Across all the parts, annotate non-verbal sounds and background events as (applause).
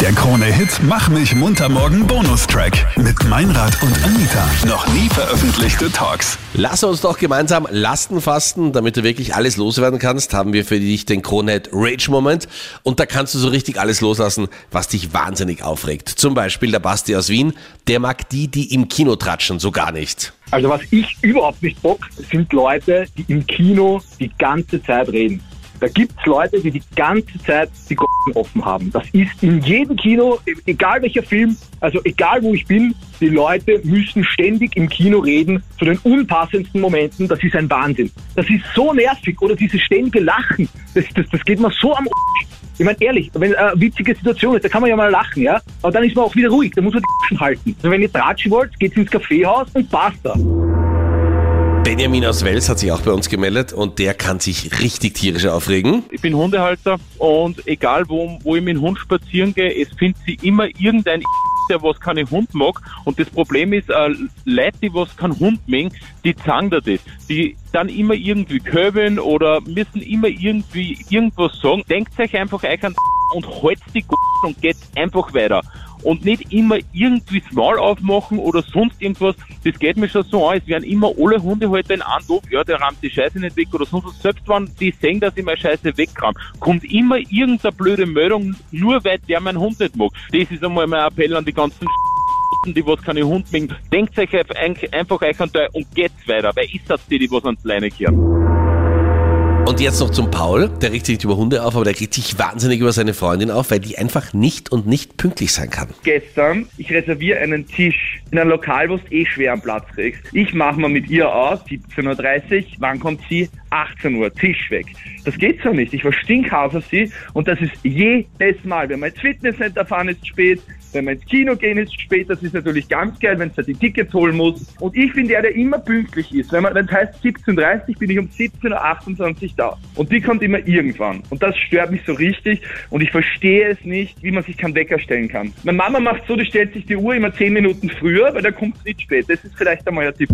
Der Krone-Hit Mach mich munter morgen Bonustrack mit Meinrad und Anita. Noch nie veröffentlichte Talks. Lass uns doch gemeinsam Lasten fasten, damit du wirklich alles loswerden kannst, haben wir für dich den Kronehit Rage Moment. Und da kannst du so richtig alles loslassen, was dich wahnsinnig aufregt. Zum Beispiel der Basti aus Wien, der mag die, die im Kino tratschen, so gar nicht. Also was ich überhaupt nicht bock, sind Leute, die im Kino die ganze Zeit reden. Da gibt's Leute, die die ganze Zeit die offen haben. Das ist in jedem Kino, egal welcher Film, also egal wo ich bin, die Leute müssen ständig im Kino reden zu den unpassendsten Momenten. Das ist ein Wahnsinn. Das ist so nervig. Oder dieses ständige Lachen. Das, das, das geht mir so am. Ich meine, ehrlich, wenn eine witzige Situation ist, da kann man ja mal lachen, ja? Aber dann ist man auch wieder ruhig, da muss man die halten. Also wenn ihr tratschen wollt, geht's ins Kaffeehaus und basta. Benjamin aus Wels hat sich auch bei uns gemeldet und der kann sich richtig tierisch aufregen. Ich bin Hundehalter und egal wo, wo ich mit dem Hund spazieren gehe, es findet sich immer irgendein (laughs) der was keinen Hund mag. Und das Problem ist, äh, Leute, die was keinen Hund mögen, die zangen da das. Die dann immer irgendwie köbeln oder müssen immer irgendwie irgendwas sagen. Denkt euch einfach euch an (laughs) und haltet die (laughs) und geht einfach weiter und nicht immer irgendwie das Maul aufmachen oder sonst irgendwas. Das geht mir schon so an. Es werden immer alle Hundehalter in einen Doof, ja, der rammt die Scheiße nicht weg oder sonst was. Selbst wenn die sehen, dass ich meine Scheiße wegkram, kommt immer irgendeine blöde Meldung, nur weil der meinen Hund nicht mag. Das ist einmal mein Appell an die ganzen die was keine Hund mögen. Denkt euch einfach euch an und geht's weiter, weil ich das die, die was ans Leine kehren. Und jetzt noch zum Paul, der regt sich nicht über Hunde auf, aber der regt sich wahnsinnig über seine Freundin auf, weil die einfach nicht und nicht pünktlich sein kann. Gestern, ich reserviere einen Tisch in einem Lokal, wo du eh schwer am Platz kriegst. Ich mache mal mit ihr aus, 17.30 Uhr, wann kommt sie? 18 Uhr, Tisch weg. Das geht so nicht. Ich war stinkhaft auf sie und das ist jedes Mal. Wenn wir ins Fitnesscenter fahren, ist spät. Wenn wir ins Kino gehen, ist es spät. Das ist natürlich ganz geil, wenn da die Tickets holen muss. Und ich bin der, der immer pünktlich ist. Wenn es heißt 17.30 Uhr, bin ich um 17.28 Uhr da. Und die kommt immer irgendwann. Und das stört mich so richtig. Und ich verstehe es nicht, wie man sich keinen Wecker stellen kann. Meine Mama macht so, die stellt sich die Uhr immer 10 Minuten früher, weil da kommt es nicht spät. Das ist vielleicht einmal ein Tipp.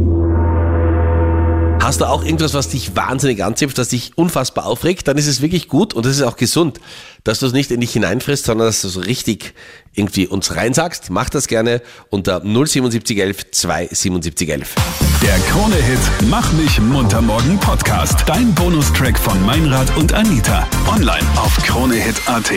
Hast du auch irgendwas, was dich wahnsinnig anzipft, das dich unfassbar aufregt, dann ist es wirklich gut und es ist auch gesund, dass du es nicht in dich hineinfrisst, sondern dass du so richtig irgendwie uns reinsagst. Mach das gerne unter 07711 27711. Der Krone-Hit Mach mich munter morgen Podcast. Dein Bonustrack von Meinrad und Anita. Online auf kronehit.at.